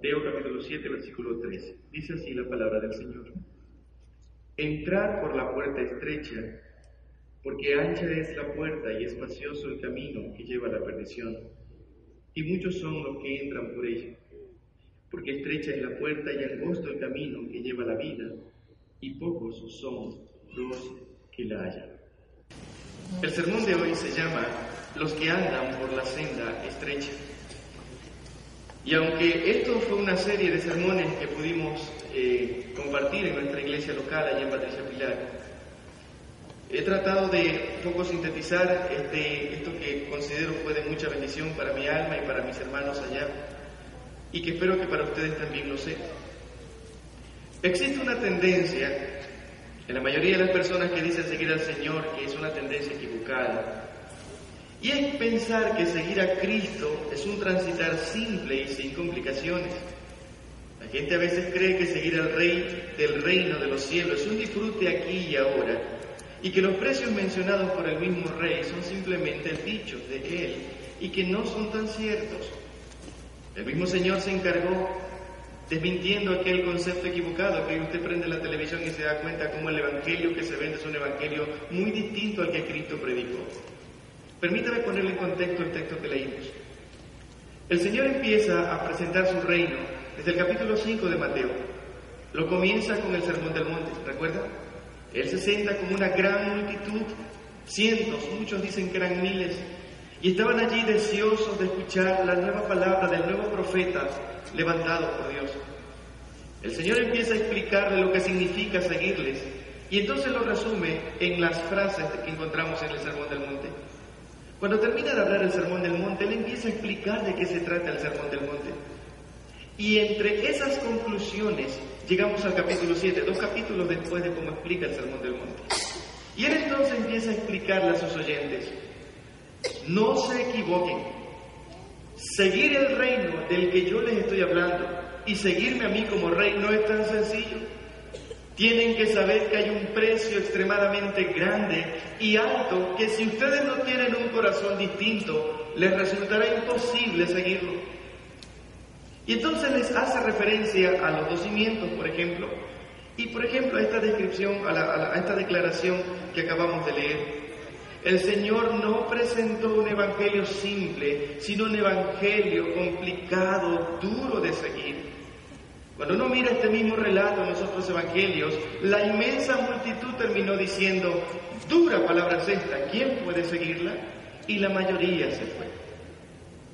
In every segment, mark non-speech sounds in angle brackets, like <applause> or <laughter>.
Mateo capítulo 7, versículo 3. Dice así la palabra del Señor. Entrar por la puerta estrecha, porque ancha es la puerta y espacioso el camino que lleva a la perdición, y muchos son los que entran por ella. Porque estrecha es la puerta y angosto el camino que lleva a la vida, y pocos son los que la hallan. El sermón de hoy se llama Los que andan por la senda estrecha. Y aunque esto fue una serie de sermones que pudimos eh, compartir en nuestra iglesia local allá en Patricia Pilar, he tratado de un poco sintetizar este, esto que considero fue de mucha bendición para mi alma y para mis hermanos allá, y que espero que para ustedes también lo sea. Existe una tendencia en la mayoría de las personas que dicen seguir al Señor, que es una tendencia equivocada, y es pensar que seguir a Cristo es un transitar simple y sin complicaciones. La gente a veces cree que seguir al Rey del reino de los cielos es un disfrute aquí y ahora, y que los precios mencionados por el mismo Rey son simplemente dichos de Él y que no son tan ciertos. El mismo Señor se encargó desmintiendo aquel concepto equivocado que usted prende la televisión y se da cuenta cómo el Evangelio que se vende es un Evangelio muy distinto al que Cristo predicó. Permítame ponerle en contexto el texto que leímos. El Señor empieza a presentar su reino desde el capítulo 5 de Mateo. Lo comienza con el Sermón del Monte, ¿recuerda? Él se sienta con una gran multitud, cientos, muchos dicen que eran miles, y estaban allí deseosos de escuchar la nueva palabra del nuevo profeta levantado por Dios. El Señor empieza a explicarle lo que significa seguirles, y entonces lo resume en las frases que encontramos en el Sermón del Monte. Cuando termina de hablar el Sermón del Monte, él empieza a explicar de qué se trata el Sermón del Monte. Y entre esas conclusiones llegamos al capítulo 7, dos capítulos después de cómo explica el Sermón del Monte. Y él entonces empieza a explicarle a sus oyentes, no se equivoquen, seguir el reino del que yo les estoy hablando y seguirme a mí como rey no es tan sencillo. Tienen que saber que hay un precio extremadamente grande y alto que si ustedes no tienen un corazón distinto, les resultará imposible seguirlo. Y entonces les hace referencia a los dos cimientos, por ejemplo, y por ejemplo a esta descripción, a, la, a, esta declaración que acabamos de leer. El Señor no presentó un evangelio simple, sino un evangelio complicado, duro de seguir. Cuando uno mira este mismo relato en los otros evangelios, la inmensa multitud terminó diciendo, dura palabra es esta, ¿quién puede seguirla? Y la mayoría se fue.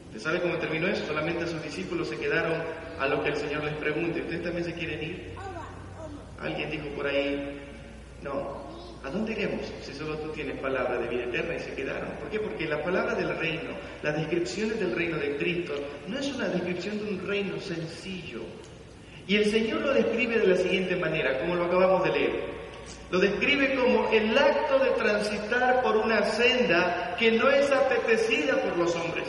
¿Usted sabe cómo terminó eso? Solamente sus discípulos se quedaron a lo que el Señor les pregunte. ¿Ustedes también se quieren ir? Alguien dijo por ahí, no, ¿a dónde iremos si solo tú tienes palabra de vida eterna? Y se quedaron. ¿Por qué? Porque la palabra del reino, las descripciones del reino de Cristo, no es una descripción de un reino sencillo. Y el Señor lo describe de la siguiente manera, como lo acabamos de leer. Lo describe como el acto de transitar por una senda que no es apetecida por los hombres.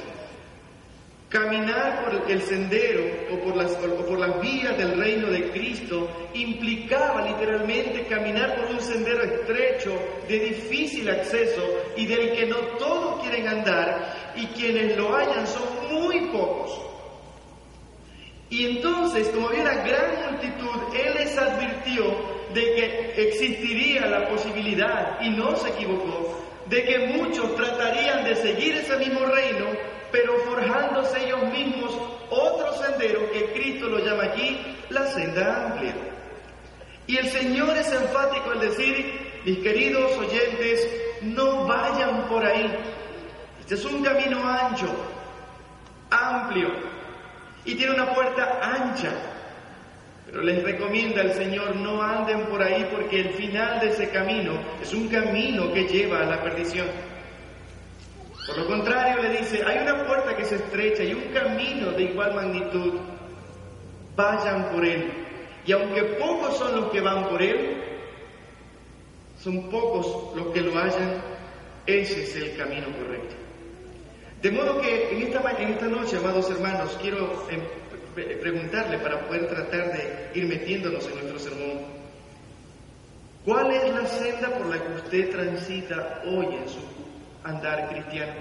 Caminar por el sendero o por, las, o por las vías del reino de Cristo implicaba literalmente caminar por un sendero estrecho, de difícil acceso y del que no todos quieren andar y quienes lo hayan son muy pocos. Y entonces, como había una gran multitud, Él les advirtió de que existiría la posibilidad, y no se equivocó, de que muchos tratarían de seguir ese mismo reino, pero forjándose ellos mismos otro sendero que Cristo lo llama aquí la senda amplia. Y el Señor es enfático al decir, mis queridos oyentes, no vayan por ahí. Este es un camino ancho, amplio, y tiene una puerta ancha. Pero les recomienda el Señor no anden por ahí porque el final de ese camino es un camino que lleva a la perdición. Por lo contrario, le dice, hay una puerta que se estrecha y un camino de igual magnitud vayan por él. Y aunque pocos son los que van por él, son pocos los que lo hallan, ese es el camino correcto. De modo que en esta, en esta noche, amados hermanos, quiero em, preguntarle para poder tratar de ir metiéndonos en nuestro sermón, ¿cuál es la senda por la que usted transita hoy en su andar cristiano?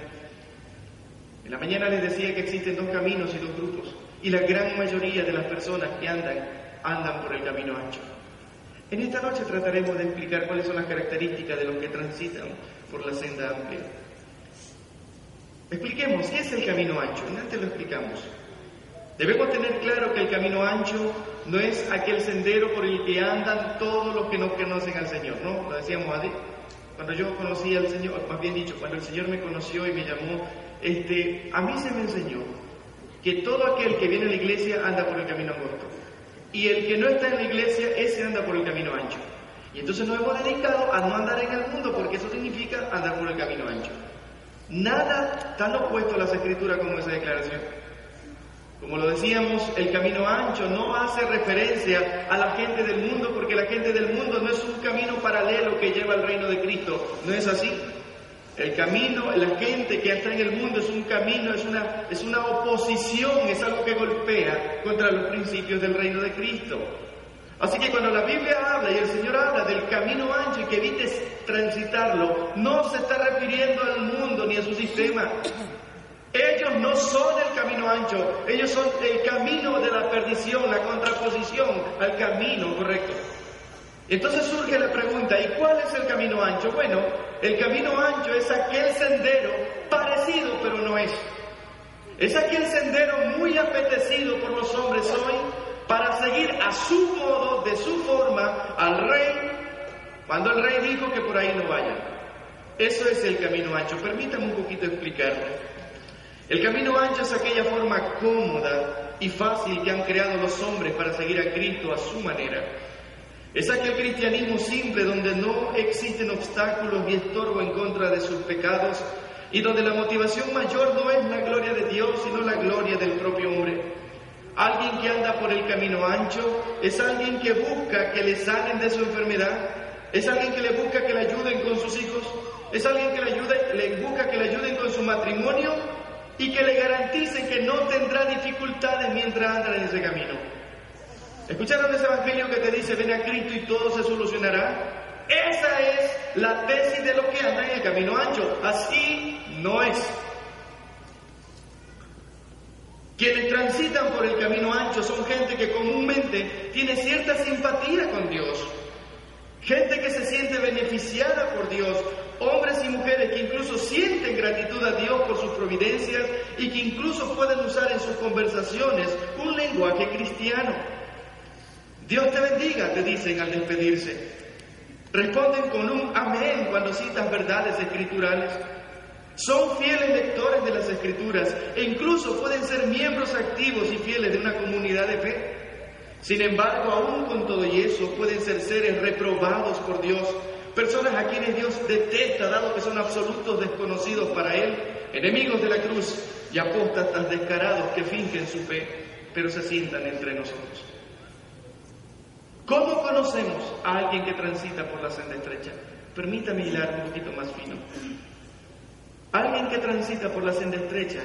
En la mañana les decía que existen dos caminos y dos grupos, y la gran mayoría de las personas que andan, andan por el camino ancho. En esta noche trataremos de explicar cuáles son las características de los que transitan por la senda amplia. Expliquemos, ¿qué es el camino ancho? Antes lo explicamos. Debemos tener claro que el camino ancho no es aquel sendero por el que andan todos los que no conocen al Señor, ¿no? Lo decíamos así. Cuando yo conocí al Señor, más bien dicho, cuando el Señor me conoció y me llamó, este, a mí se me enseñó que todo aquel que viene a la iglesia anda por el camino angosto. Y el que no está en la iglesia, ese anda por el camino ancho. Y entonces nos hemos dedicado a no andar en el mundo, porque eso significa andar por el camino ancho. Nada tan opuesto a las escrituras como esa declaración. Como lo decíamos, el camino ancho no hace referencia a la gente del mundo, porque la gente del mundo no es un camino paralelo que lleva al reino de Cristo. ¿No es así? El camino, la gente que está en el mundo es un camino, es una, es una oposición, es algo que golpea contra los principios del reino de Cristo. Así que cuando la Biblia habla y el Señor habla del camino ancho y que evites transitarlo, no se está refiriendo al mundo ni a su sistema. Ellos no son el camino ancho, ellos son el camino de la perdición, la contraposición al camino correcto. Entonces surge la pregunta, ¿y cuál es el camino ancho? Bueno, el camino ancho es aquel sendero parecido pero no es. Es aquel sendero muy apetecido por los hombres hoy para seguir a su modo, de su forma, al rey, cuando el rey dijo que por ahí no vayan. Eso es el camino ancho. Permítame un poquito explicarlo. El camino ancho es aquella forma cómoda y fácil que han creado los hombres para seguir a Cristo a su manera. Es aquel cristianismo simple donde no existen obstáculos ni estorbo en contra de sus pecados y donde la motivación mayor no es la gloria de Dios, sino la gloria del propio hombre. Alguien que anda por el camino ancho es alguien que busca que le salen de su enfermedad, es alguien que le busca que le ayuden con sus hijos, es alguien que le, ayude, le busca que le ayuden con su matrimonio y que le garanticen que no tendrá dificultades mientras anda en ese camino. ¿Escucharon ese evangelio que te dice ven a Cristo y todo se solucionará? Esa es la tesis de lo que anda en el camino ancho. Así no es. Quienes transitan por el camino ancho son gente que comúnmente tiene cierta simpatía con Dios, gente que se siente beneficiada por Dios, hombres y mujeres que incluso sienten gratitud a Dios por sus providencias y que incluso pueden usar en sus conversaciones un lenguaje cristiano. Dios te bendiga, te dicen al despedirse. Responden con un amén cuando citan verdades escriturales. Son fieles lectores de las escrituras e incluso pueden ser miembros activos y fieles de una comunidad de fe. Sin embargo, aún con todo y eso, pueden ser seres reprobados por Dios, personas a quienes Dios detesta, dado que son absolutos desconocidos para Él, enemigos de la cruz y apóstatas descarados que fingen su fe, pero se sientan entre nosotros. ¿Cómo conocemos a alguien que transita por la senda estrecha? Permítame hilar un poquito más fino. Alguien que transita por la senda estrecha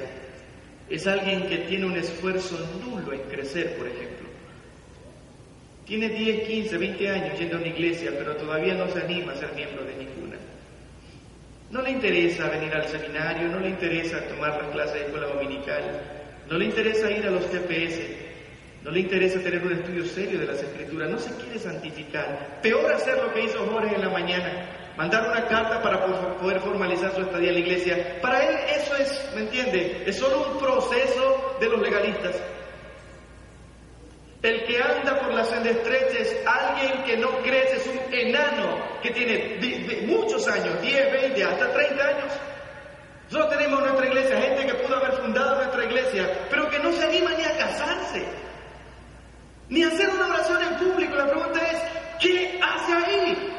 es alguien que tiene un esfuerzo nulo en crecer, por ejemplo. Tiene 10, 15, 20 años yendo a una iglesia, pero todavía no se anima a ser miembro de ninguna. No le interesa venir al seminario, no le interesa tomar las clases de escuela dominical, no le interesa ir a los GPS, no le interesa tener un estudio serio de las escrituras, no se quiere santificar. Peor hacer lo que hizo Jorge en la mañana, mandar una carta para poder formalizar su estadía en la iglesia. Para él eso es, ¿me entiende? Es solo un proceso de los legalistas. El que anda por la senda estrecha es alguien que no crece, es un enano que tiene muchos años, 10, 20, hasta 30 años. Nosotros tenemos en nuestra iglesia gente que pudo haber fundado nuestra iglesia, pero que no se anima ni a casarse ni hacer una oración en público. La pregunta es, ¿qué hace ahí?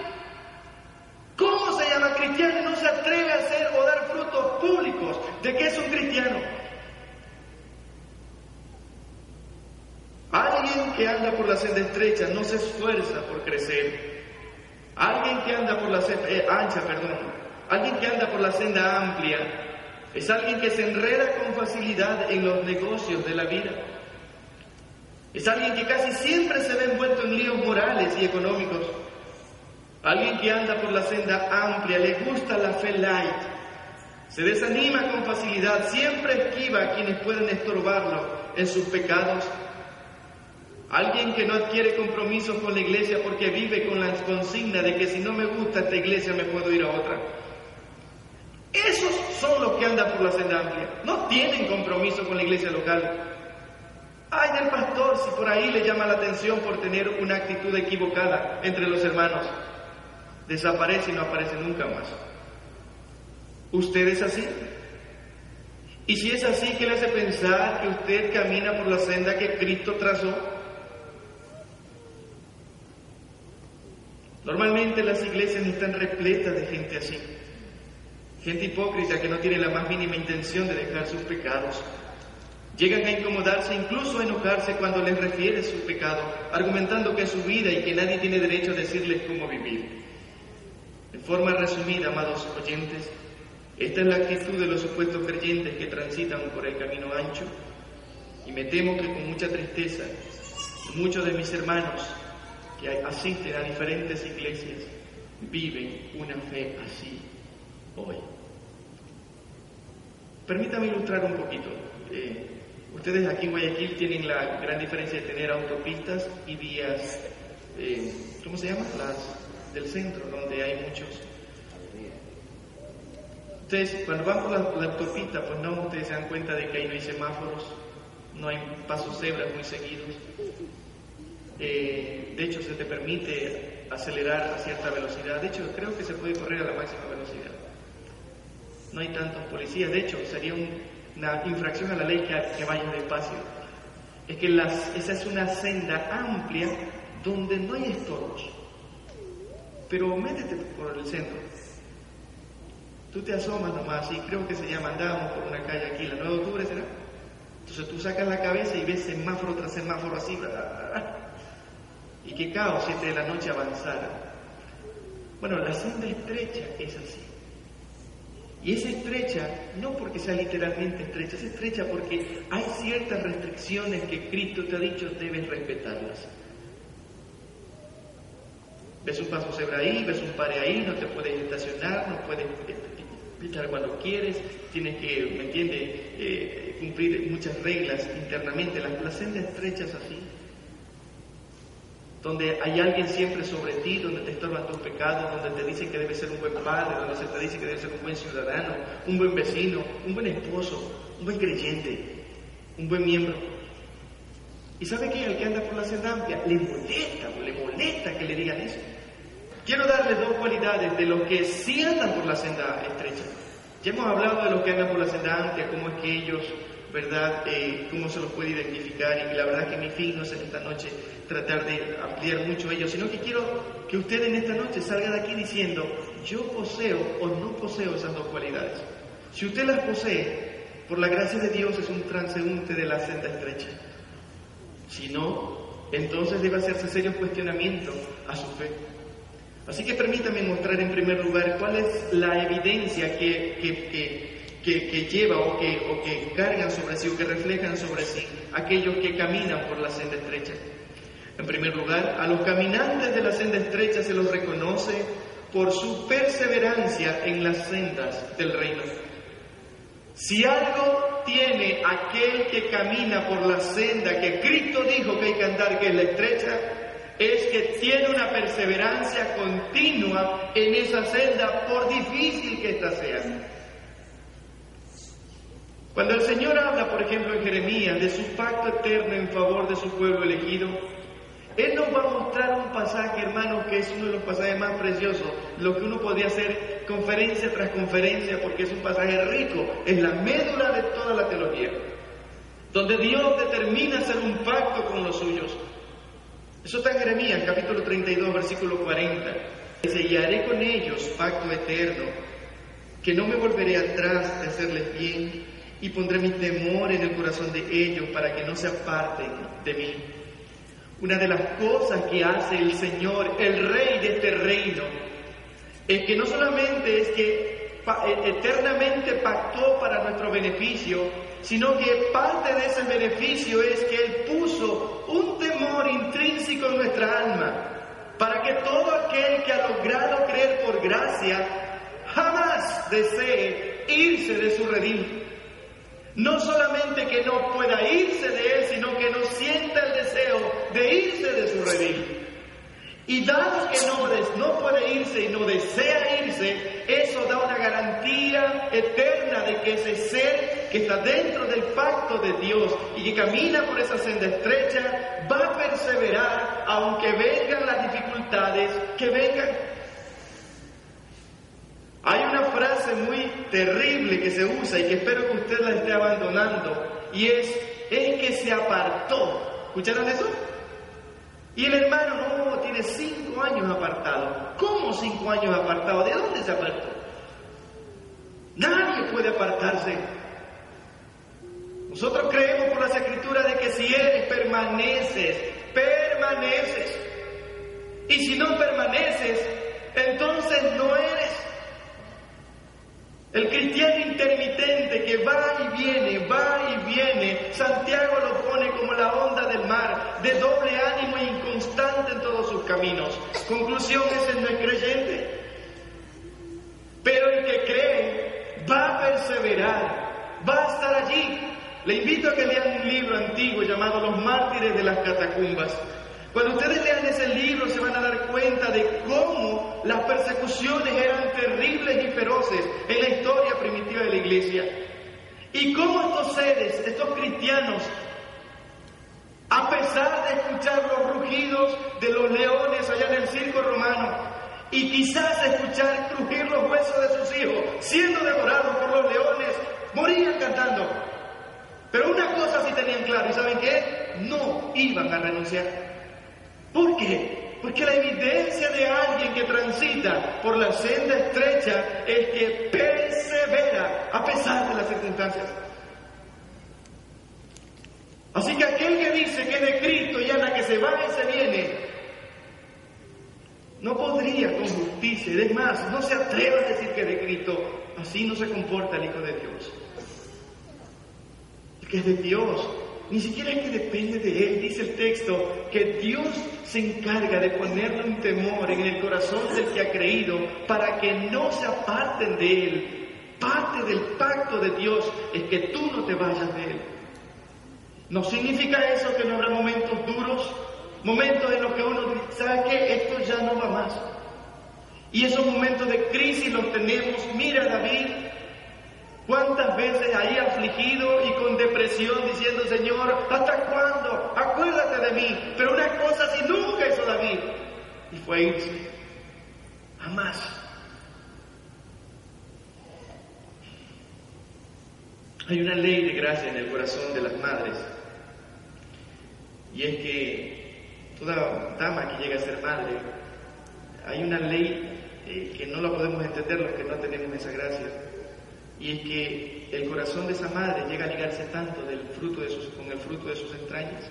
¿Cómo se llama cristiano y no se atreve a hacer o dar frutos públicos de que es un cristiano? Alguien que anda por la senda estrecha no se esfuerza por crecer. Alguien que anda por la senda eh, ancha, perdón. Alguien que anda por la senda amplia es alguien que se enreda con facilidad en los negocios de la vida. Es alguien que casi siempre se ve envuelto en líos morales y económicos. Alguien que anda por la senda amplia, le gusta la fe light, se desanima con facilidad, siempre esquiva a quienes pueden estorbarlo en sus pecados. Alguien que no adquiere compromisos con la iglesia porque vive con la consigna de que si no me gusta esta iglesia me puedo ir a otra. Esos son los que andan por la senda amplia. No tienen compromiso con la iglesia local. Ay del pastor si por ahí le llama la atención por tener una actitud equivocada entre los hermanos. Desaparece y no aparece nunca más. ¿Usted es así? Y si es así, ¿qué le hace pensar que usted camina por la senda que Cristo trazó? Normalmente las iglesias están repletas de gente así. Gente hipócrita que no tiene la más mínima intención de dejar sus pecados. Llegan a incomodarse, incluso a enojarse cuando les refiere su pecado, argumentando que es su vida y que nadie tiene derecho a decirles cómo vivir. En forma resumida, amados oyentes, esta es la actitud de los supuestos creyentes que transitan por el camino ancho y me temo que con mucha tristeza muchos de mis hermanos que asisten a diferentes iglesias viven una fe así hoy. Permítame ilustrar un poquito. Eh, ustedes aquí en Guayaquil tienen la gran diferencia de tener autopistas y vías, eh, ¿cómo se llama? Las del centro, donde hay muchos. Ustedes, cuando van por la, autopista, pues no, ustedes se dan cuenta de que ahí no hay semáforos, no hay pasos cebras muy seguidos. Eh, de hecho, se te permite acelerar a cierta velocidad. De hecho, creo que se puede correr a la máxima velocidad no hay tantos policías. De hecho, sería una infracción a la ley que, que vayan despacio. Es que esa es una senda amplia donde no hay estorbos. Pero métete por el centro. Tú te asomas nomás y creo que se llama, andábamos por una calle aquí, la 9 de octubre será. Entonces tú sacas la cabeza y ves semáforo tras semáforo así. Y que caos, siete de la noche avanzara. Bueno, la senda estrecha es así. Y es estrecha no porque sea literalmente estrecha, es estrecha porque hay ciertas restricciones que Cristo te ha dicho debes respetarlas. Ves un paso cebra ahí, ves un pare ahí, no te puedes estacionar, no puedes pitar cuando quieres, tienes que, ¿me entiendes?, eh, cumplir muchas reglas internamente. Las, las sendas estrechas así donde hay alguien siempre sobre ti, donde te estorban tus pecados, donde te dicen que debes ser un buen padre, donde se te dice que debes ser un buen ciudadano, un buen vecino, un buen esposo, un buen creyente, un buen miembro. ¿Y sabe qué? Al que anda por la senda amplia, le molesta, le molesta que le digan eso. Quiero darle dos cualidades de los que sí andan por la senda estrecha. Ya hemos hablado de los que andan por la senda amplia, cómo es que ellos ¿verdad? Eh, cómo se los puede identificar y la verdad que mi fin no es en esta noche tratar de ampliar mucho ello, sino que quiero que usted en esta noche salga de aquí diciendo, yo poseo o no poseo esas dos cualidades. Si usted las posee, por la gracia de Dios es un transeúnte de la senda estrecha. Si no, entonces debe hacerse serios cuestionamientos a su fe. Así que permítame mostrar en primer lugar cuál es la evidencia que, que lleva o que, o que cargan sobre sí o que reflejan sobre sí aquellos que caminan por la senda estrecha. En primer lugar, a los caminantes de la senda estrecha se los reconoce por su perseverancia en las sendas del reino. Si algo tiene aquel que camina por la senda que Cristo dijo que hay que andar, que es la estrecha, es que tiene una perseverancia continua en esa senda, por difícil que ésta sea. Cuando el Señor habla, por ejemplo, en Jeremías de su pacto eterno en favor de su pueblo elegido, Él nos va a mostrar un pasaje, hermano, que es uno de los pasajes más preciosos, lo que uno podría hacer conferencia tras conferencia, porque es un pasaje rico, es la médula de toda la teología, donde Dios determina hacer un pacto con los suyos. Eso está en Jeremías, capítulo 32, versículo 40. Dice, haré con ellos pacto eterno, que no me volveré atrás de hacerles bien y pondré mi temor en el corazón de ellos para que no se aparten de mí. Una de las cosas que hace el Señor, el Rey de este reino, es que no solamente es que e, eternamente pactó para nuestro beneficio, sino que parte de ese beneficio es que Él puso un temor intrínseco en nuestra alma, para que todo aquel que ha logrado creer por gracia jamás desee irse de su redil. No solamente que no pueda irse de él, sino que no sienta el deseo de irse de su redil. Y dado que no, no puede irse y no desea irse, eso da una garantía eterna de que ese ser que está dentro del pacto de Dios y que camina por esa senda estrecha va a perseverar aunque vengan las dificultades que vengan. Frase muy terrible que se usa y que espero que usted la esté abandonando y es, es que se apartó. ¿Escucharon eso? Y el hermano, no, tiene cinco años apartado. ¿Cómo cinco años apartado? ¿De dónde se apartó? Nadie puede apartarse. Nosotros creemos por las escrituras de que si eres, permaneces, permaneces. Y si no permaneces, entonces no eres. El cristiano intermitente que va y viene, va y viene, Santiago lo pone como la onda del mar, de doble ánimo e inconstante en todos sus caminos. Conclusión, ese no es creyente. Pero el que cree va a perseverar, va a estar allí. Le invito a que lean un libro antiguo llamado Los mártires de las catacumbas. Cuando ustedes lean ese libro se van a dar cuenta de cómo las persecuciones eran terribles y feroces en la historia primitiva de la iglesia. Y cómo estos seres, estos cristianos, a pesar de escuchar los rugidos de los leones allá en el circo romano, y quizás escuchar crujir los huesos de sus hijos, siendo devorados por los leones, morían cantando. Pero una cosa sí tenían claro, ¿y saben qué? No iban a renunciar. ¿Por qué? Porque la evidencia de alguien que transita por la senda estrecha es que persevera a pesar de las circunstancias. Así que aquel que dice que es de Cristo y anda que se va y se viene, no podría con justicia, es más, no se atreva a decir que es de Cristo, así no se comporta el Hijo de Dios. El que es de Dios ni siquiera que depende de él, dice el texto, que Dios se encarga de ponerle un temor en el corazón del que ha creído para que no se aparten de él. Parte del pacto de Dios es que tú no te vayas de él. No significa eso que no habrá momentos duros, momentos en los que uno sabe que esto ya no va más. Y esos momentos de crisis los tenemos. Mira David, ¿Cuántas veces ahí afligido y con depresión diciendo, Señor, ¿hasta cuándo? Acuérdate de mí. Pero una cosa si nunca hizo David. Y fue irse. Jamás. Hay una ley de gracia en el corazón de las madres. Y es que toda dama que llega a ser madre, hay una ley eh, que no la podemos entender los que no tenemos esa gracia y es que el corazón de esa madre llega a ligarse tanto del fruto con el fruto de sus entrañas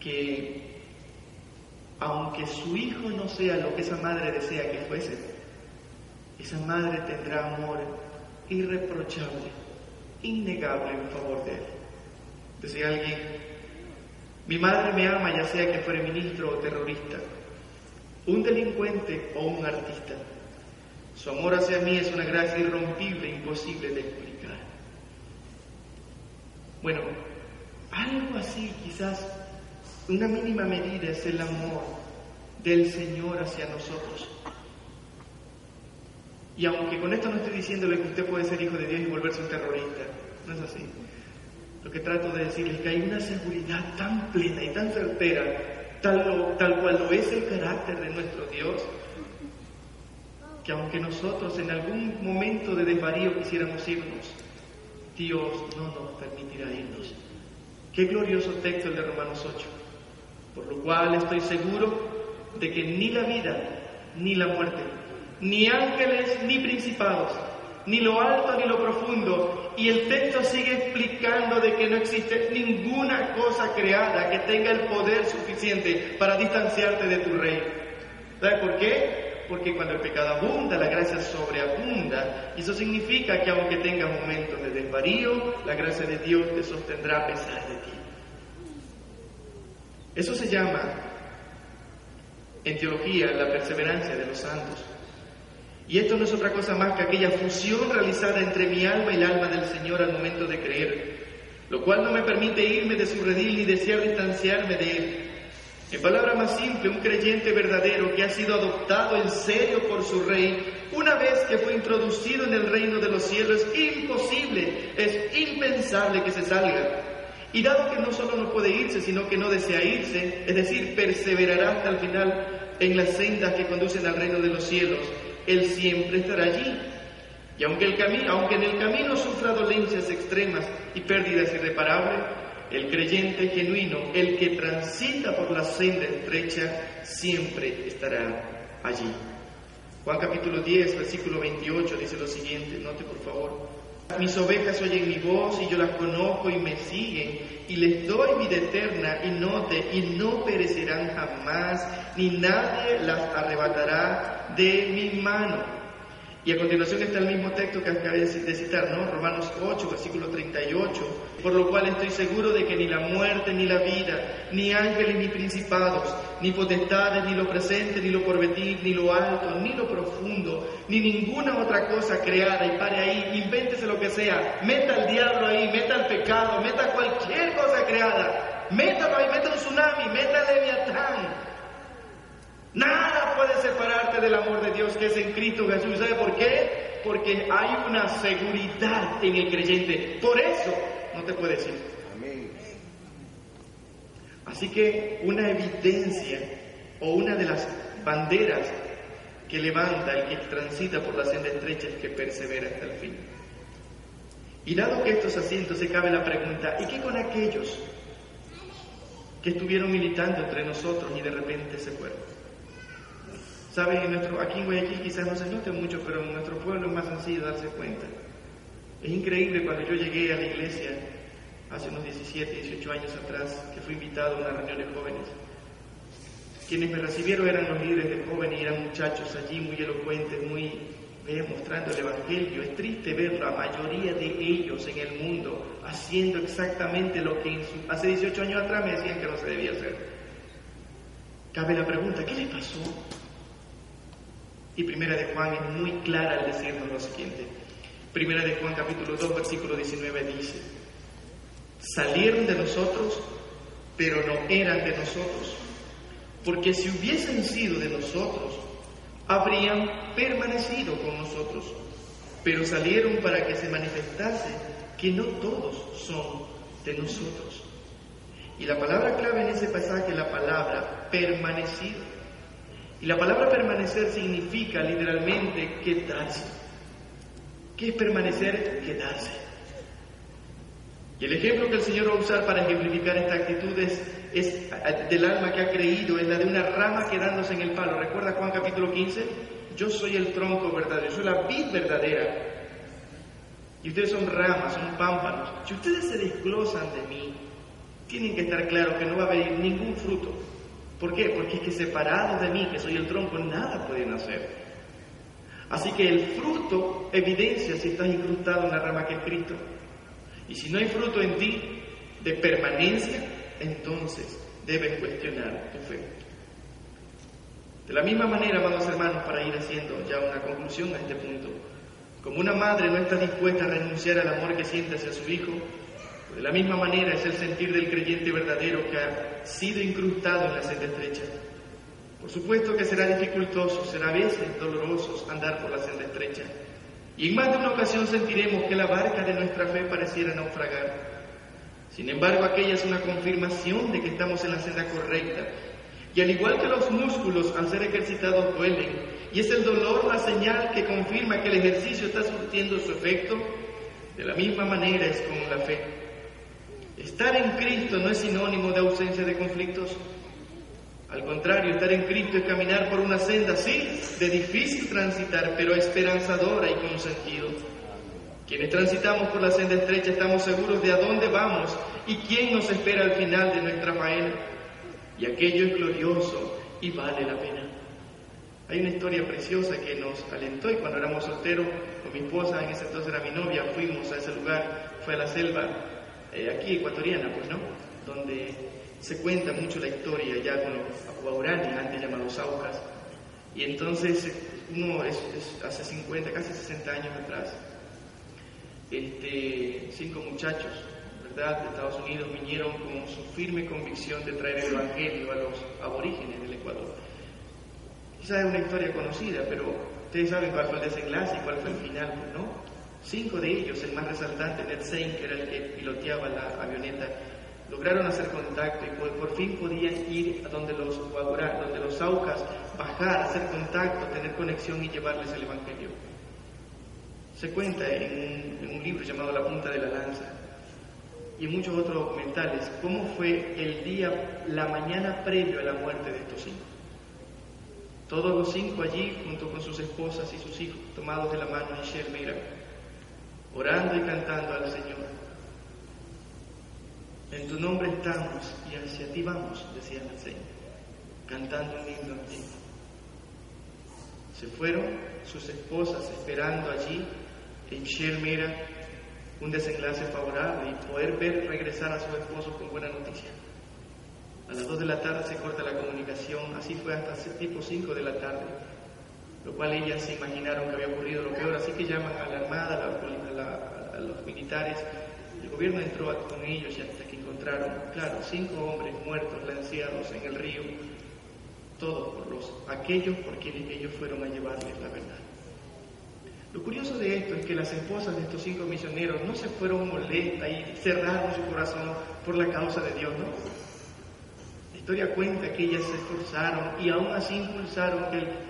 que aunque su hijo no sea lo que esa madre desea que fuese, esa madre tendrá amor irreprochable, innegable en favor de él. Decía alguien, mi madre me ama ya sea que fuere ministro o terrorista, un delincuente o un artista. Su amor hacia mí es una gracia irrompible, imposible de explicar. Bueno, algo así, quizás una mínima medida es el amor del Señor hacia nosotros. Y aunque con esto no estoy diciéndole que usted puede ser hijo de Dios y volverse un terrorista, no es así. Lo que trato de decir es que hay una seguridad tan plena y tan certera, tal, tal cual lo es el carácter de nuestro Dios, que aunque nosotros en algún momento de desvarío quisiéramos irnos, Dios no nos permitirá irnos. Qué glorioso texto el de Romanos 8. Por lo cual estoy seguro de que ni la vida, ni la muerte, ni ángeles, ni principados, ni lo alto ni lo profundo. Y el texto sigue explicando de que no existe ninguna cosa creada que tenga el poder suficiente para distanciarte de tu rey. ¿Sabes por qué? Porque cuando el pecado abunda, la gracia sobreabunda. Y eso significa que aunque tengas momentos de desvarío, la gracia de Dios te sostendrá a pesar de ti. Eso se llama, en teología, la perseverancia de los santos. Y esto no es otra cosa más que aquella fusión realizada entre mi alma y el alma del Señor al momento de creer, lo cual no me permite irme de su redil ni desear distanciarme de Él. En palabra más simple, un creyente verdadero que ha sido adoptado en serio por su Rey, una vez que fue introducido en el reino de los cielos, es imposible, es impensable que se salga. Y dado que no solo no puede irse, sino que no desea irse, es decir, perseverará hasta el final en las sendas que conducen al reino de los cielos, él siempre estará allí. Y aunque, el aunque en el camino sufra dolencias extremas y pérdidas irreparables, el creyente genuino, el que transita por la senda estrecha, siempre estará allí. Juan capítulo 10, versículo 28 dice lo siguiente, note por favor. Mis ovejas oyen mi voz y yo las conozco y me siguen y les doy vida eterna y note y no perecerán jamás ni nadie las arrebatará de mi mano. Y a continuación está el mismo texto que acabé de citar, ¿no? Romanos 8, versículo 38. Por lo cual estoy seguro de que ni la muerte, ni la vida, ni ángeles, ni principados, ni potestades, ni lo presente, ni lo porvenir, ni lo alto, ni lo profundo, ni ninguna otra cosa creada, y pare ahí, invéntese lo que sea, meta al diablo ahí, meta el pecado, meta cualquier cosa creada, métalo ahí, meta un tsunami, meta el leviatán, Nada puede separarte del amor de Dios que es en Cristo Jesús. ¿Sabe por qué? Porque hay una seguridad en el creyente. Por eso no te puedes ir. Así que una evidencia o una de las banderas que levanta el que transita por la senda estrecha es que persevera hasta el fin. Y dado que estos asientos se cabe la pregunta, ¿y qué con aquellos que estuvieron militando entre nosotros y de repente se fueron? Saben, en nuestro, aquí en Guayaquil quizás no se note mucho, pero en nuestro pueblo es más sencillo darse cuenta. Es increíble cuando yo llegué a la iglesia hace unos 17, 18 años atrás, que fui invitado a una reunión de jóvenes. Quienes me recibieron eran los líderes de jóvenes y eran muchachos allí muy elocuentes, muy eh, mostrando el Evangelio. Es triste ver la mayoría de ellos en el mundo haciendo exactamente lo que hace 18 años atrás me decían que no se debía hacer. Cabe la pregunta, ¿qué les pasó? Y Primera de Juan es muy clara al decirnos lo siguiente. Primera de Juan capítulo 2 versículo 19 dice, salieron de nosotros, pero no eran de nosotros, porque si hubiesen sido de nosotros, habrían permanecido con nosotros, pero salieron para que se manifestase que no todos son de nosotros. Y la palabra clave en ese pasaje es la palabra permanecido. Y la palabra permanecer significa literalmente quedarse. ¿Qué es permanecer? Quedarse. Y el ejemplo que el Señor va a usar para ejemplificar esta actitud es, del alma que ha creído, es la de una rama quedándose en el palo. ¿Recuerda Juan capítulo 15? Yo soy el tronco verdadero, yo soy la vid verdadera. Y ustedes son ramas, son pámpanos. Si ustedes se desglosan de mí, tienen que estar claros que no va a haber ningún fruto. ¿Por qué? Porque es que separados de mí, que soy el tronco, nada pueden hacer. Así que el fruto evidencia si estás incrustado en la rama que es Cristo. Y si no hay fruto en ti de permanencia, entonces debes cuestionar tu fe. De la misma manera, amados hermanos, para ir haciendo ya una conclusión a este punto, como una madre no está dispuesta a renunciar al amor que siente hacia su hijo, de la misma manera es el sentir del creyente verdadero que ha sido incrustado en la senda estrecha. Por supuesto que será dificultoso, será a veces doloroso andar por la senda estrecha. Y en más de una ocasión sentiremos que la barca de nuestra fe pareciera naufragar. Sin embargo, aquella es una confirmación de que estamos en la senda correcta. Y al igual que los músculos al ser ejercitados duelen, y es el dolor la señal que confirma que el ejercicio está surtiendo su efecto, de la misma manera es con la fe. Estar en Cristo no es sinónimo de ausencia de conflictos. Al contrario, estar en Cristo es caminar por una senda, sí, de difícil transitar, pero esperanzadora y con sentido. Quienes transitamos por la senda estrecha estamos seguros de a dónde vamos y quién nos espera al final de nuestra faena. Y aquello es glorioso y vale la pena. Hay una historia preciosa que nos alentó y cuando éramos solteros, con mi esposa, en ese entonces era mi novia, fuimos a ese lugar, fue a la selva, eh, aquí ecuatoriana, pues, ¿no? Donde se cuenta mucho la historia ya con los guauranes, antes llamados aucas. Y entonces, uno es, hace 50, casi 60 años atrás, este, cinco muchachos, ¿verdad?, de Estados Unidos vinieron con su firme convicción de traer el Evangelio a los aborígenes del Ecuador. Quizás es una historia conocida, pero ustedes saben cuál fue el desenlace y cuál fue el final, ¿no? Cinco de ellos, el más resaltante, Ned Saint, que era el que piloteaba la avioneta, lograron hacer contacto y por, fin podían ir a donde los donde los Aucas, bajar, hacer contacto, tener conexión y llevarles el Evangelio. Se cuenta en un, libro llamado La punta de la lanza y en muchos otros documentales cómo fue el día, la mañana previo a la muerte de estos cinco. Todos los cinco allí, junto con sus esposas y sus hijos, tomados de la mano en Shermira, orando y cantando al Señor. En tu nombre estamos y hacia ti vamos, decía el Señor, cantando un himno antiguo. Se fueron sus esposas esperando allí en Shermira un desenlace favorable y poder ver regresar a sus esposos con buena noticia. A las 2 de la tarde se corta la comunicación, así fue hasta tipo 5 de la tarde, lo cual ellas se imaginaron que había ocurrido lo peor, así que llaman a la Armada, a, los militares, el gobierno entró con ellos y hasta que encontraron, claro, cinco hombres muertos, lanceados en el río, todos por los, aquellos por quienes ellos fueron a llevarles la verdad. Lo curioso de esto es que las esposas de estos cinco misioneros no se fueron molestas y cerraron su corazón por la causa de Dios, no. La historia cuenta que ellas se esforzaron y aún así impulsaron el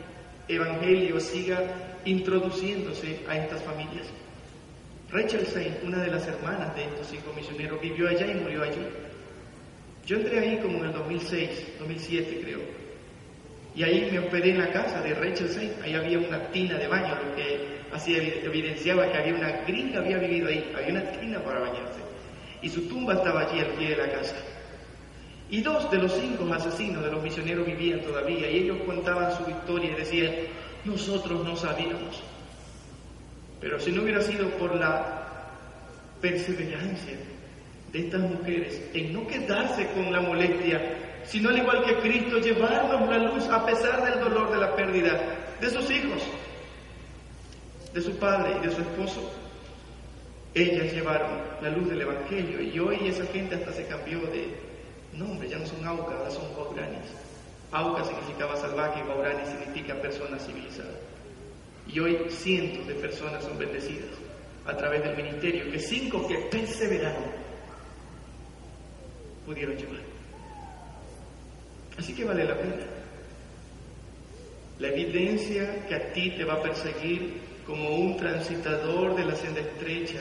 Evangelio siga introduciéndose a estas familias. Rachel Saint, una de las hermanas de estos cinco misioneros, vivió allá y murió allí. Yo entré ahí como en el 2006, 2007 creo. Y ahí me hospedé en la casa de Rachel Saint. Ahí había una tina de baño, lo que así evidenciaba que había una gringa, había vivido ahí, había una tina para bañarse. Y su tumba estaba allí al pie de la casa. Y dos de los cinco asesinos de los misioneros vivían todavía y ellos contaban su historia y decían, nosotros no sabíamos. Pero si no hubiera sido por la perseverancia de estas mujeres en no quedarse con la molestia, sino al igual que Cristo, llevarnos la luz a pesar del dolor de la pérdida de sus hijos, de su padre y de su esposo, ellas llevaron la luz del Evangelio y hoy esa gente hasta se cambió de nombre, ya no son Auca, ahora son Bauranis. Auca significaba salvaje y Baurani significa persona civilizada. Y hoy cientos de personas son bendecidas a través del ministerio que cinco que perseveraron pudieron llevar. Así que vale la pena. La evidencia que a ti te va a perseguir como un transitador de la senda estrecha,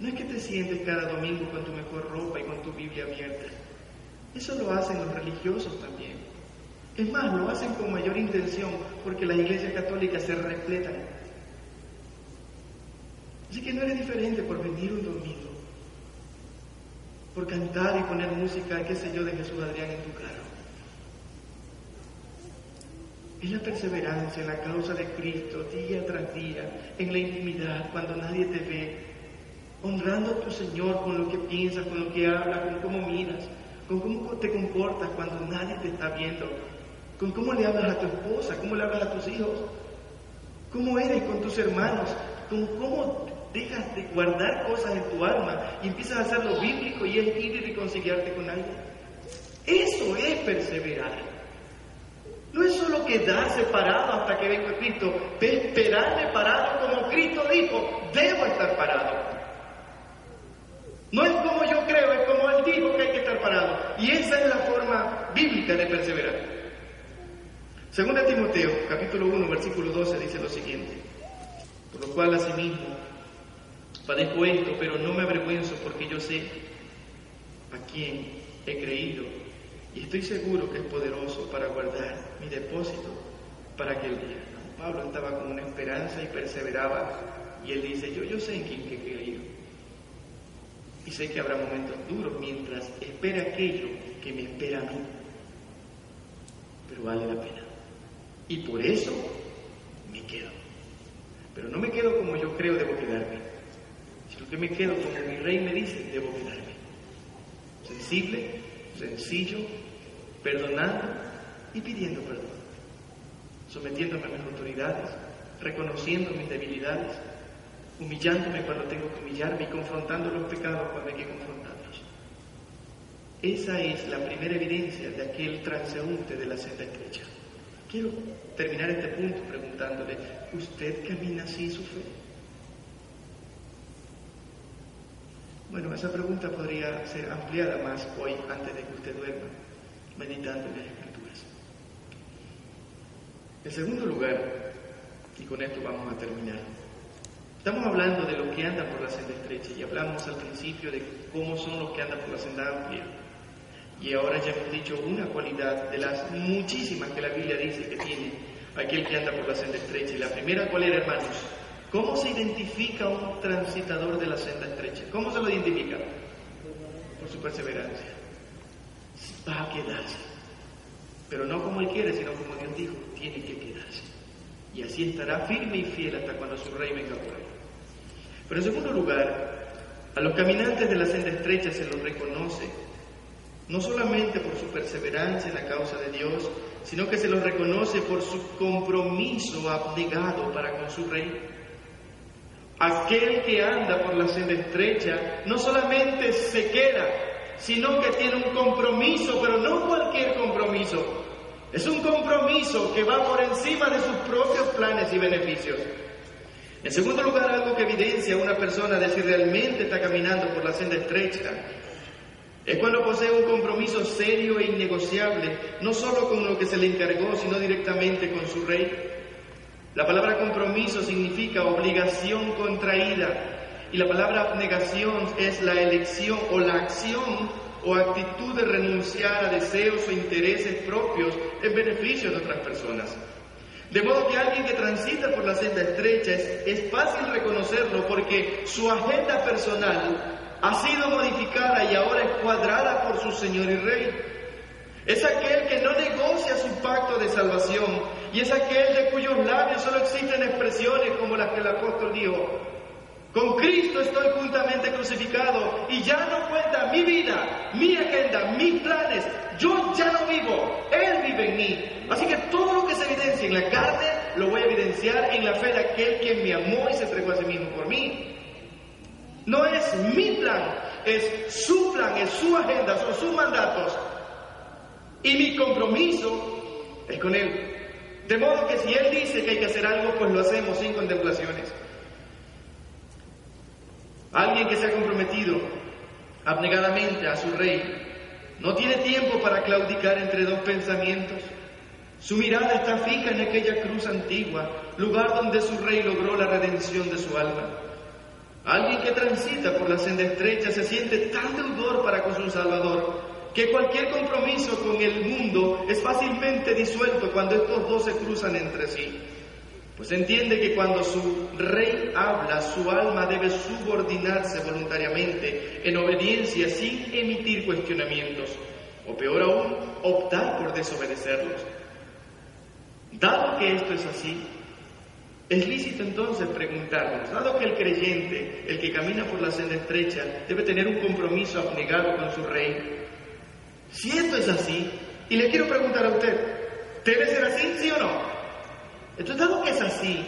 no es que te sientes cada domingo con tu mejor ropa y con tu Biblia abierta. Eso lo hacen los religiosos también. Es más, lo hacen con mayor intención porque las iglesias católicas se repletan. Así que no eres diferente por venir un domingo, por cantar y poner música, qué sé yo, de Jesús Adrián en tu carro. Es la perseverancia en la causa de Cristo día tras día, en la intimidad, cuando nadie te ve, honrando a tu Señor con lo que piensas, con lo que hablas, con cómo miras, con cómo te comportas cuando nadie te está viendo, con cómo le hablas a tu esposa, cómo le hablas a tus hijos, cómo eres con tus hermanos, con cómo dejas de guardar cosas en tu alma y empiezas a hacer lo bíblico y es ir y reconciliarte con alguien. Eso es perseverar. No es solo quedarse parado hasta que venga Cristo, de esperarme parado como Cristo dijo, debo estar parado. No es como yo creo, es como Él dijo que hay que estar parado. Y esa es la forma bíblica de perseverar. Segunda Timoteo, capítulo 1, versículo 12, dice lo siguiente. Por lo cual asimismo padezco esto, pero no me avergüenzo porque yo sé a quién he creído y estoy seguro que es poderoso para guardar mi depósito para aquel día. Pablo estaba con una esperanza y perseveraba Y él dice, yo, yo sé en quién que creído. Y sé que habrá momentos duros mientras espera aquello que me espera a mí. Pero vale la pena. Y por eso me quedo. Pero no me quedo como yo creo debo quedarme, sino que me quedo como mi rey me dice debo quedarme. Sensible, sencillo, perdonando y pidiendo perdón. Sometiéndome a mis autoridades, reconociendo mis debilidades, humillándome cuando tengo que humillarme y confrontando los pecados cuando hay que confrontarlos. Esa es la primera evidencia de aquel transeúnte de la senda estrecha. Quiero terminar este punto preguntándole, ¿usted camina así su fe? Bueno, esa pregunta podría ser ampliada más hoy antes de que usted duerma, meditando en las escrituras. En segundo lugar, y con esto vamos a terminar, estamos hablando de los que andan por la senda estrecha y hablamos al principio de cómo son los que andan por la senda amplia. Y ahora ya hemos dicho una cualidad de las muchísimas que la Biblia dice que tiene aquel que anda por la senda estrecha. Y la primera, ¿cuál era, hermanos? ¿Cómo se identifica un transitador de la senda estrecha? ¿Cómo se lo identifica? Por su perseverancia. Va a quedarse. Pero no como él quiere, sino como Dios dijo, tiene que quedarse. Y así estará firme y fiel hasta cuando su rey venga por. Pero en segundo lugar, a los caminantes de la senda estrecha se los reconoce no solamente por su perseverancia en la causa de Dios, sino que se los reconoce por su compromiso abnegado para con su rey. Aquel que anda por la senda estrecha no solamente se queda, sino que tiene un compromiso, pero no cualquier compromiso. Es un compromiso que va por encima de sus propios planes y beneficios. En segundo lugar, algo que evidencia a una persona de si realmente está caminando por la senda estrecha es cuando posee un compromiso serio e innegociable, no solo con lo que se le encargó, sino directamente con su rey. La palabra compromiso significa obligación contraída y la palabra abnegación es la elección o la acción o actitud de renunciar a deseos o intereses propios en beneficio de otras personas. De modo que alguien que transita por la senda estrecha es, fácil reconocerlo porque su agenda personal ha sido modificada y ahora es cuadrada por su Señor y Rey. Es aquel que no negocia su pacto de salvación y es aquel de cuyos labios solo existen expresiones como las que el apóstol dijo. Con Cristo estoy juntamente crucificado y ya no cuenta mi vida, mi agenda, mis planes. Yo ya no vivo, Él vive en mí. Así que todo lo que se evidencia en la carne lo voy a evidenciar en la fe de aquel que me amó y se entregó a sí mismo por mí. No es mi plan, es su plan, es su agenda, son sus mandatos. Y mi compromiso es con Él. De modo que si Él dice que hay que hacer algo, pues lo hacemos sin contemplaciones. Alguien que se ha comprometido abnegadamente a su rey no tiene tiempo para claudicar entre dos pensamientos. Su mirada está fija en aquella cruz antigua, lugar donde su rey logró la redención de su alma. Alguien que transita por la senda estrecha se siente tan deudor para con su Salvador que cualquier compromiso con el mundo es fácilmente disuelto cuando estos dos se cruzan entre sí. Pues entiende que cuando su rey habla, su alma debe subordinarse voluntariamente en obediencia sin emitir cuestionamientos, o peor aún, optar por desobedecerlos. Dado que esto es así, es lícito entonces preguntarnos, dado que el creyente, el que camina por la senda estrecha, debe tener un compromiso abnegado con su rey, si esto es así, y le quiero preguntar a usted, ¿debe ser así, sí o no? Entonces, dado que es así,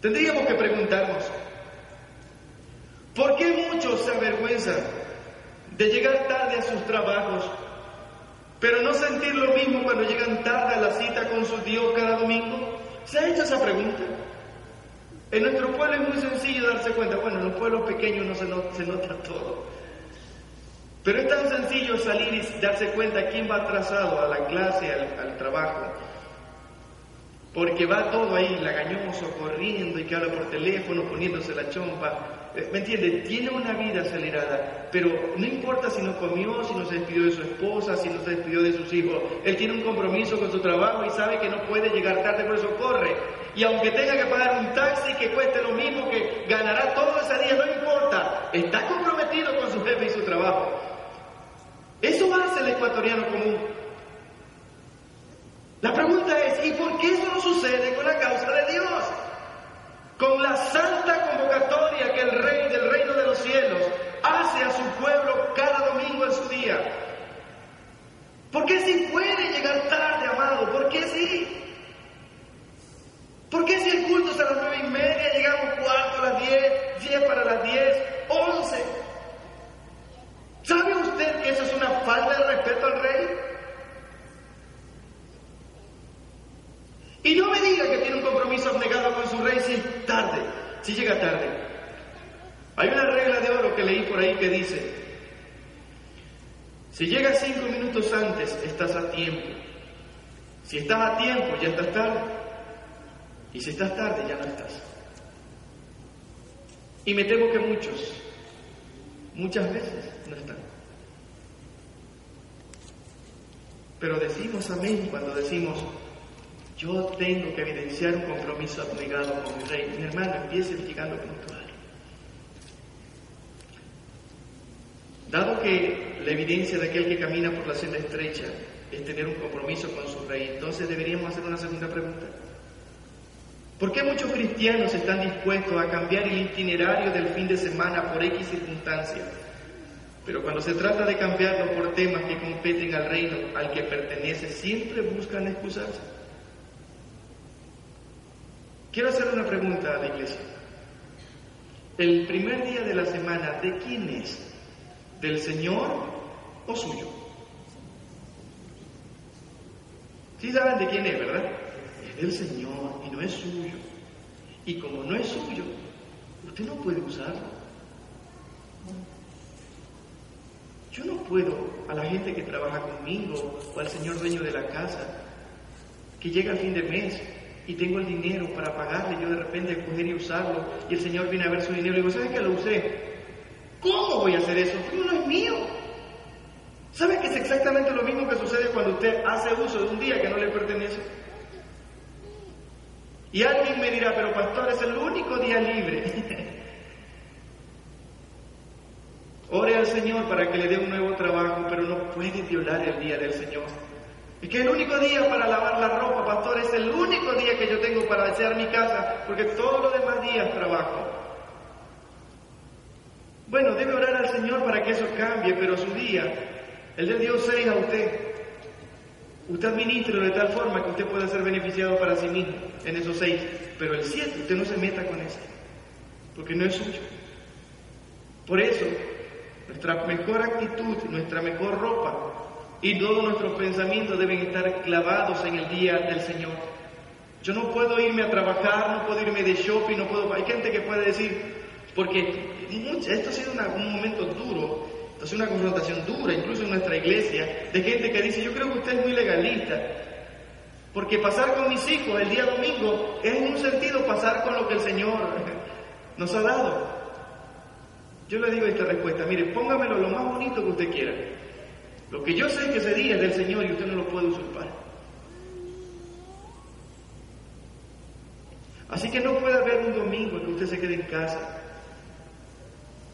tendríamos que preguntarnos, ¿por qué muchos se avergüenzan de llegar tarde a sus trabajos, pero no sentir lo mismo cuando llegan tarde a la cita con su Dios cada domingo? ¿Se ha hecho esa pregunta? En nuestro pueblo es muy sencillo darse cuenta, bueno, en los pueblos pequeños no se, nota todo. Pero es tan sencillo salir y darse cuenta quién va atrasado a la clase, al trabajo. Porque va todo ahí lagañoso, corriendo y que habla por teléfono, poniéndose la chompa. Eh, ¿Me entiende? Tiene una vida acelerada, pero no importa si no comió, si no se despidió de su esposa, si no se despidió de sus hijos. Él tiene un compromiso con su trabajo y sabe que no puede llegar tarde, por eso corre. Y aunque tenga que pagar un taxi que cueste lo mismo, que ganará todo ese día, no importa. Está comprometido con su jefe y su trabajo. Eso hace el ecuatoriano común. La pregunta es, ¿y por qué eso no sucede con la causa de Dios? Con la santa convocatoria que el Rey del reino de los cielos hace a su pueblo cada domingo en su día. ¿Por qué si puede llegar tarde, amado? ¿Por qué sí? ¿Por qué si el culto es a las nueve y media, llegamos cuarto a las diez, diez para las diez, once? ¿Sabe usted que eso es una falta de respeto al rey? Y no me diga que tiene un compromiso abnegado con su rey si es tarde, si llega tarde. Hay una regla de oro que leí por ahí que dice, si llegas cinco minutos antes, estás a tiempo. Si estás a tiempo, ya estás tarde. Y si estás tarde, ya no estás. Y me temo que muchos, muchas veces, no están. Pero decimos amén cuando decimos, yo tengo que evidenciar un compromiso abnegado con mi rey. Mi hermano, empiece llegando puntual. Dado que la evidencia de aquel que camina por la senda estrecha es tener un compromiso con su rey, entonces deberíamos hacer una segunda pregunta. ¿Por qué muchos cristianos están dispuestos a cambiar el itinerario del fin de semana por X circunstancias? Pero cuando se trata de cambiarlo por temas que competen al reino al que pertenece, siempre buscan excusarse. Quiero hacer una pregunta a la iglesia. El primer día de la semana, ¿de quién es? ¿Del Señor o suyo? Sí saben de quién es, ¿verdad? Es del Señor y no es suyo. Y como no es suyo, usted no puede usarlo. Yo no puedo a la gente que trabaja conmigo o al señor dueño de la casa, que llega al fin de mes y tengo el dinero para pagarle, yo de repente coger y usarlo y el Señor viene a ver su dinero y digo, ¿sabes que lo usé? ¿Cómo voy a hacer eso? No es mío. ¿Sabe que es exactamente lo mismo que sucede cuando usted hace uso de un día que no le pertenece? Y alguien me dirá, pero pastor, es el único día libre. <laughs> Ore al Señor para que le dé un nuevo trabajo, pero no puede violar el día del Señor. Es que el único día para lavar la ropa, pastor, es el único día que yo tengo para desear mi casa, porque todos los demás días trabajo. Bueno, debe orar al Señor para que eso cambie, pero su día, el de Dios seis a usted. Usted administre de tal forma que usted pueda ser beneficiado para sí mismo en esos seis. Pero el siete, usted no se meta con ese, porque no es suyo. Por eso, nuestra mejor actitud, nuestra mejor ropa, y todos nuestros pensamientos deben estar clavados en el día del Señor. Yo no puedo irme a trabajar, no puedo irme de shopping, no puedo... Hay gente que puede decir, porque esto ha sido un momento duro, ha sido una confrontación dura, incluso en nuestra iglesia, de gente que dice, yo creo que usted es muy legalista, porque pasar con mis hijos el día domingo es en un sentido pasar con lo que el Señor <laughs> nos ha dado. Yo le digo esta respuesta, mire, póngamelo lo más bonito que usted quiera. Lo que yo sé que ese día es del Señor y usted no lo puede usurpar. Así que no puede haber un domingo que usted se quede en casa.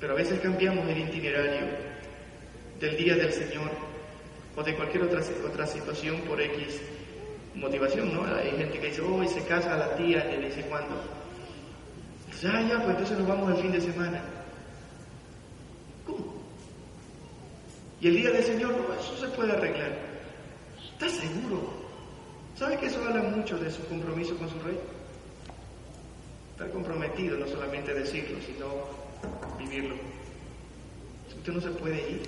Pero a veces cambiamos el itinerario del día del Señor o de cualquier otra, otra situación por X motivación, ¿no? Hay gente que dice, oh, y se casa a la tía, le dice cuándo. Ya, ah, ya, pues entonces nos vamos el fin de semana. Y el día del Señor, no, eso se puede arreglar. ¿Estás seguro? ¿Sabe que eso habla mucho de su compromiso con su rey? Estar comprometido, no solamente decirlo, sino vivirlo. Usted no se puede ir.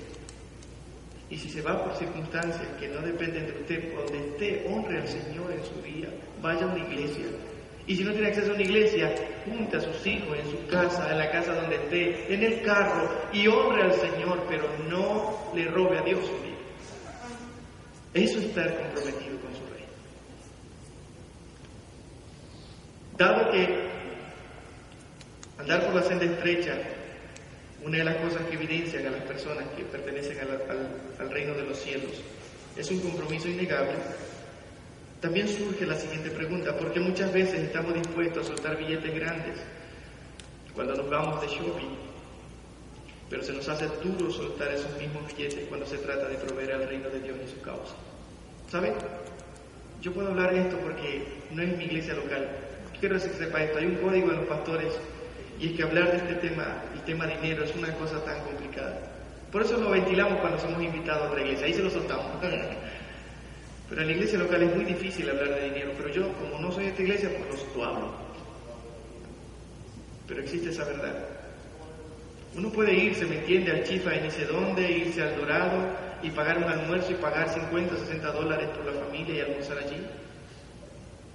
Y si se va por circunstancias que no dependen de usted, donde esté, honre al Señor en su vida. Vaya a una iglesia, y si no tiene acceso a una iglesia, junte a sus hijos en su casa, en la casa donde esté, en el carro, y honre al Señor, pero no le robe a Dios su vida. Eso es estar comprometido con su rey. Dado que andar por la senda estrecha, una de las cosas que evidencian a las personas que pertenecen al, reino de los cielos, es un compromiso innegable, también surge la siguiente pregunta, ¿por qué muchas veces estamos dispuestos a soltar billetes grandes cuando nos vamos de shopping? Pero se nos hace duro soltar esos mismos billetes cuando se trata de proveer al reino de Dios y su causa. ¿Saben? Yo puedo hablar de esto porque no es mi iglesia local. Quiero que sepa esto. Hay un código de los pastores y es que hablar de este tema, el tema dinero, es una cosa tan complicada. Por eso lo ventilamos cuando somos invitados a otra iglesia. Ahí se lo soltamos. <laughs> Pero en la iglesia local es muy difícil hablar de dinero. Pero yo, como no soy de esta iglesia, pues lo hablo. Pero existe esa verdad. Uno puede irse, ¿me entiende?, al Chifa y ni sé dónde, irse al Dorado y pagar un almuerzo y pagar 50, 60 dólares por la familia y almorzar allí.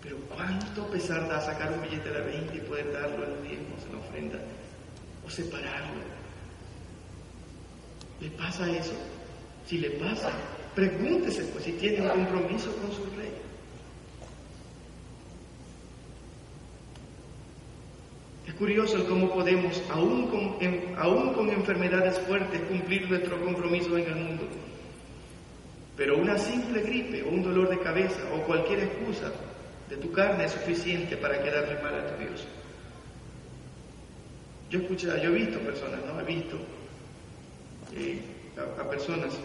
Pero ¿cuánto pesar da sacar un billete de 20 y poder darlo en los diezmos, en la ofrenda? O separarlo. ¿Le pasa eso? Si le pasa, pregúntese pues si tiene un compromiso con su rey. Es curioso cómo podemos, aún con, aún con enfermedades fuertes, cumplir nuestro compromiso en el mundo. Pero una simple gripe o un dolor de cabeza o cualquier excusa de tu carne es suficiente para quedarle mal a tu Dios. Yo he yo he visto personas, ¿no? He visto eh, a, personas,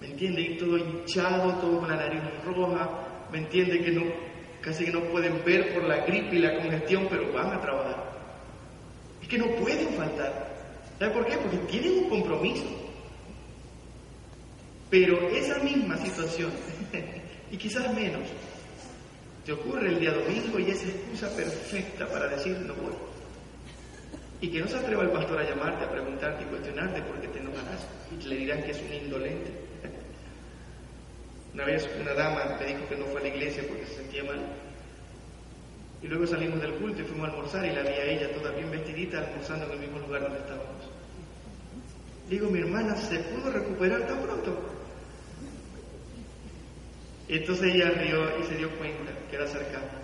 ¿me entiende? Y todo hinchado, todo con la nariz roja, ¿me entiende? Que casi que no pueden ver por la gripe y la congestión, pero van a trabajar. Es que no pueden faltar. ¿Sabe por qué? Porque tienen un compromiso. Pero esa misma situación, <laughs> y quizás menos, te ocurre el día domingo y es excusa perfecta para decir no voy. Y que no se atreva el pastor a llamarte, a preguntarte y cuestionarte porque te enojarás y le dirán que es un indolente. Una vez una dama me dijo que no fue a la iglesia porque se sentía mal. Y luego salimos del culto y fuimos a almorzar y la vi a ella toda bien vestidita almorzando en el mismo lugar donde estábamos. Digo, mi hermana se pudo recuperar tan pronto. Entonces ella rió y se dio cuenta que era cercana.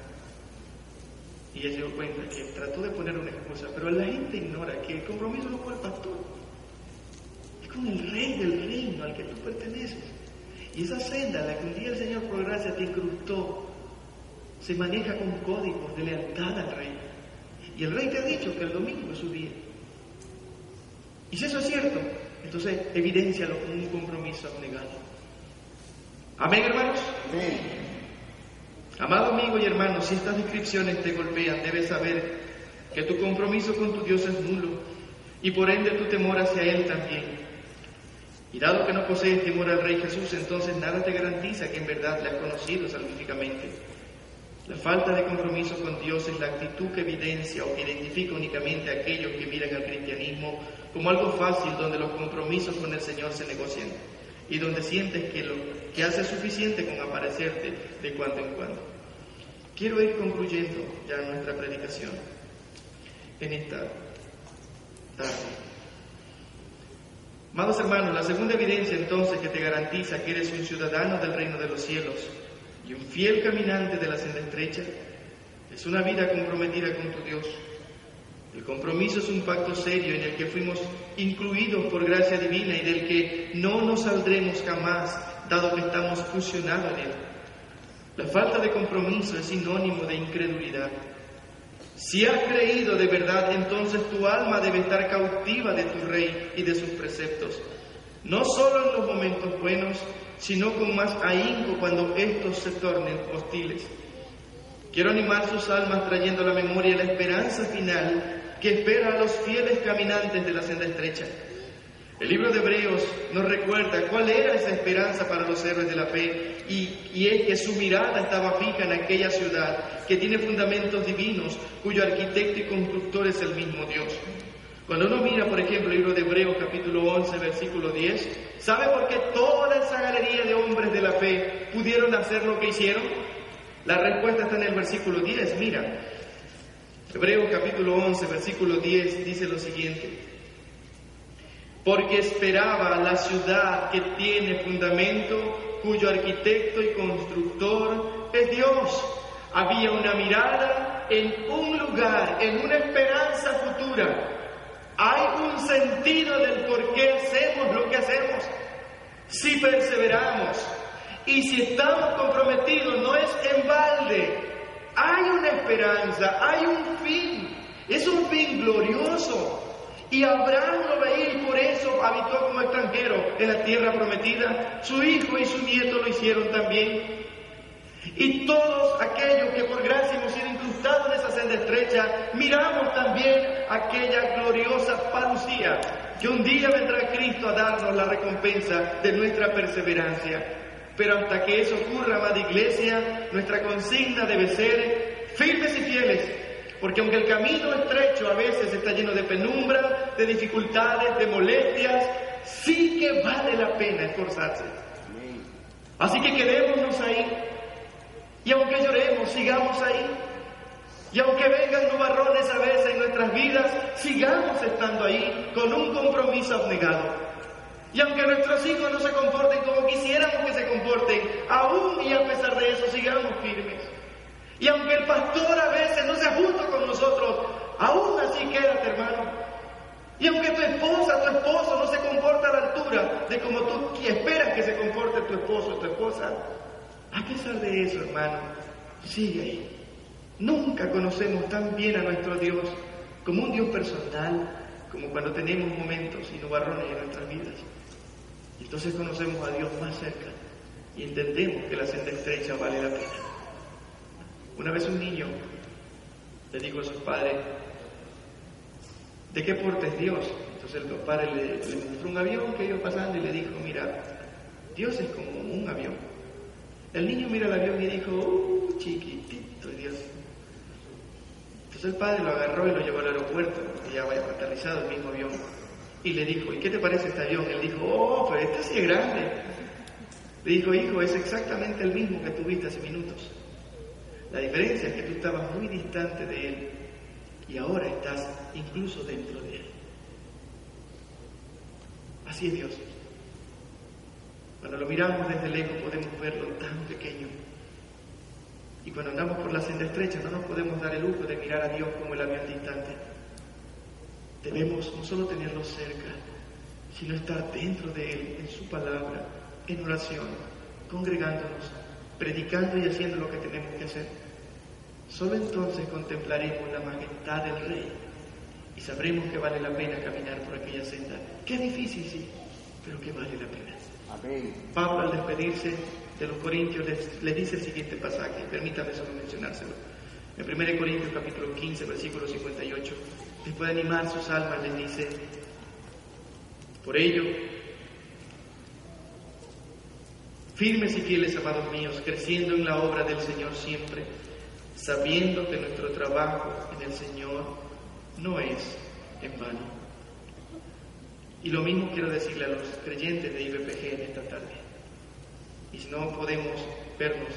Y ella se dio cuenta que trató de poner una excusa, pero la gente ignora que el compromiso no fue el pastor. Es con el rey del reino al que tú perteneces. Y esa senda en la que un día el Señor por gracia te incrustó, se maneja con códigos de lealtad al rey. Y el rey te ha dicho que el domingo es su día. Y si eso es cierto, entonces evidencialo con un compromiso abnegado. Amén, hermanos. Amado amigo y hermano, si estas descripciones te golpean, debes saber que tu compromiso con tu Dios es nulo y por ende tu temor hacia Él también. Y dado que no posees temor al Rey Jesús, entonces nada te garantiza que en verdad le has conocido salvíficamente. La falta de compromiso con Dios es la actitud que evidencia o que identifica únicamente a aquellos que miran al cristianismo como algo fácil donde los compromisos con el Señor se negocian y donde sientes que lo que hace suficiente con aparecerte de cuando en cuando. Quiero ir concluyendo ya nuestra predicación en esta tarde. Amados hermanos, la segunda evidencia entonces que te garantiza que eres un ciudadano del reino de los cielos y un fiel caminante de la senda estrecha es una vida comprometida con tu Dios el compromiso es un pacto serio en el que fuimos incluidos por gracia divina y del que no nos saldremos jamás, dado que estamos fusionados en él. La falta de compromiso es sinónimo de incredulidad. Si has creído de verdad, entonces tu alma debe estar cautiva de tu rey y de sus preceptos, no solo en los momentos buenos, sino con más ahínco cuando estos se tornen hostiles. Quiero animar sus almas trayendo a la memoria la esperanza final que espera a los fieles caminantes de la senda estrecha. El libro de Hebreos nos recuerda cuál era esa esperanza para los héroes de la fe y, es que su mirada estaba fija en aquella ciudad que tiene fundamentos divinos, cuyo arquitecto y constructor es el mismo Dios. Cuando uno mira, por ejemplo, el libro de Hebreos capítulo 11, versículo 10, ¿sabe por qué toda esa galería de hombres de la fe pudieron hacer lo que hicieron? La respuesta está en el versículo 10, mira, Hebreos capítulo 11, versículo 10 dice lo siguiente. Porque esperaba la ciudad que tiene fundamento, cuyo arquitecto y constructor es Dios. Había una mirada en un lugar, en una esperanza futura. Hay un sentido del por qué hacemos lo que hacemos. Si perseveramos y si estamos comprometidos, no es en balde. Hay una esperanza, hay un fin. Es un fin glorioso. Y Abraham lo veía y por eso habitó como extranjero en la tierra prometida. Su hijo y su nieto lo hicieron también. Y todos aquellos que por gracia hemos sido incrustados en esa senda estrecha, miramos también aquella gloriosa parucía, que un día vendrá Cristo a darnos la recompensa de nuestra perseverancia. Pero hasta que eso ocurra, amada iglesia, nuestra consigna debe ser firmes y fieles, porque aunque el camino estrecho a veces está lleno de penumbra, de dificultades, de molestias, sí que vale la pena esforzarse. Así que quedémonos ahí y aunque lloremos, sigamos ahí. Y aunque vengan nubarrones a veces en nuestras vidas, sigamos estando ahí con un compromiso abnegado. Y aunque nuestros hijos no se comporten como quisiéramos que se comporten, aún y a pesar de eso sigamos firmes. Y aunque el pastor a veces no sea justo con nosotros, aún así quédate hermano. Y aunque tu esposa, tu esposo no se comporta a la altura de como tú esperas que se comporte tu esposo o tu esposa, a pesar de eso, hermano, sigue ahí. Nunca conocemos tan bien a nuestro Dios como un Dios personal, como cuando tenemos momentos y nubarrones en nuestras vidas. Entonces conocemos a Dios más cerca y entendemos que la senda estrecha vale la pena. Una vez un niño le dijo a sus padres, ¿de qué porte es Dios? Entonces el padre le, mostró un avión que iba pasando y le dijo, mira, Dios es como un avión. El niño mira el avión y dijo, ¡uh, chiquitito Dios! Entonces el padre lo agarró y lo llevó al aeropuerto, y ya vaya aterrizado el mismo avión. Y le dijo, ¿y qué te parece este avión? Él dijo, ¡oh, pero este sí es grande! Le dijo, hijo, es exactamente el mismo que tuviste hace minutos. La diferencia es que tú estabas muy distante de él y ahora estás incluso dentro de él. Así es Dios. Cuando lo miramos desde lejos podemos verlo tan pequeño. Y cuando andamos por la senda estrecha no nos podemos dar el lujo de mirar a Dios como el avión distante. Debemos no solo tenerlo cerca, sino estar dentro de Él, en su palabra, en oración, congregándonos, predicando y haciendo lo que tenemos que hacer. Solo entonces contemplaremos la majestad del Rey y sabremos que vale la pena caminar por aquella senda. Qué difícil, sí, pero que vale la pena. Pablo al despedirse de los Corintios le dice el siguiente pasaje, permítame solo mencionárselo. En 1 Corintios capítulo 15, versículo 58, después de animar sus almas, les dice, por ello, firmes y fieles, amados míos, creciendo en la obra del Señor siempre, sabiendo que nuestro trabajo en el Señor no es en vano. Y lo mismo quiero decirle a los creyentes de IBPG en esta tarde. Y si no podemos vernos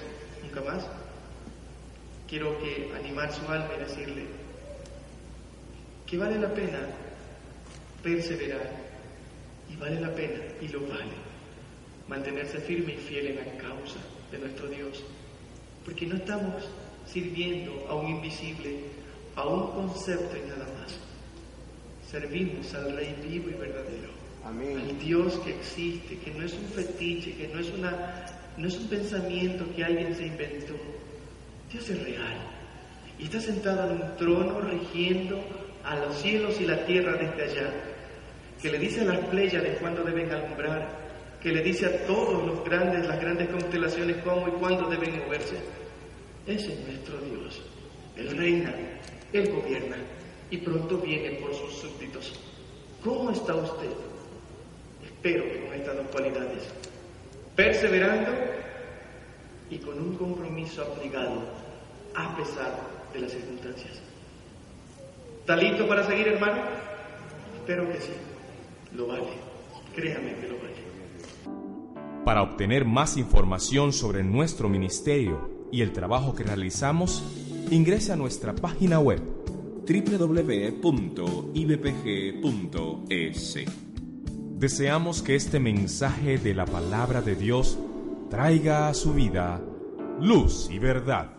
nunca más, quiero que animar su alma y decirle que vale la pena perseverar y vale la pena y lo vale mantenerse firme y fiel en la causa de nuestro Dios, porque no estamos sirviendo a un invisible, a un concepto y nada más servimos al Rey vivo y verdadero. Al Dios que existe, que no es un fetiche, que no es, una, no es un pensamiento que alguien se inventó. Dios es real. Y está sentado en un trono rigiendo a los cielos y la tierra desde allá. Que le dice a las de cuándo deben alumbrar. Que le dice a todos los grandes, las grandes constelaciones cómo y cuándo deben moverse. Ese es nuestro Dios. Él reina, Él gobierna y pronto viene por sus súbditos. ¿Cómo está usted? Espero que con estas dos cualidades, perseverando y con un compromiso abnegado a pesar de las circunstancias. ¿Está listo para seguir, hermano? Espero que sí. Lo vale. Créame que lo vale. Para obtener más información sobre nuestro ministerio y el trabajo que realizamos, ingrese a nuestra página web www.ibpg.es. Deseamos que este mensaje de la palabra de Dios traiga a su vida luz y verdad.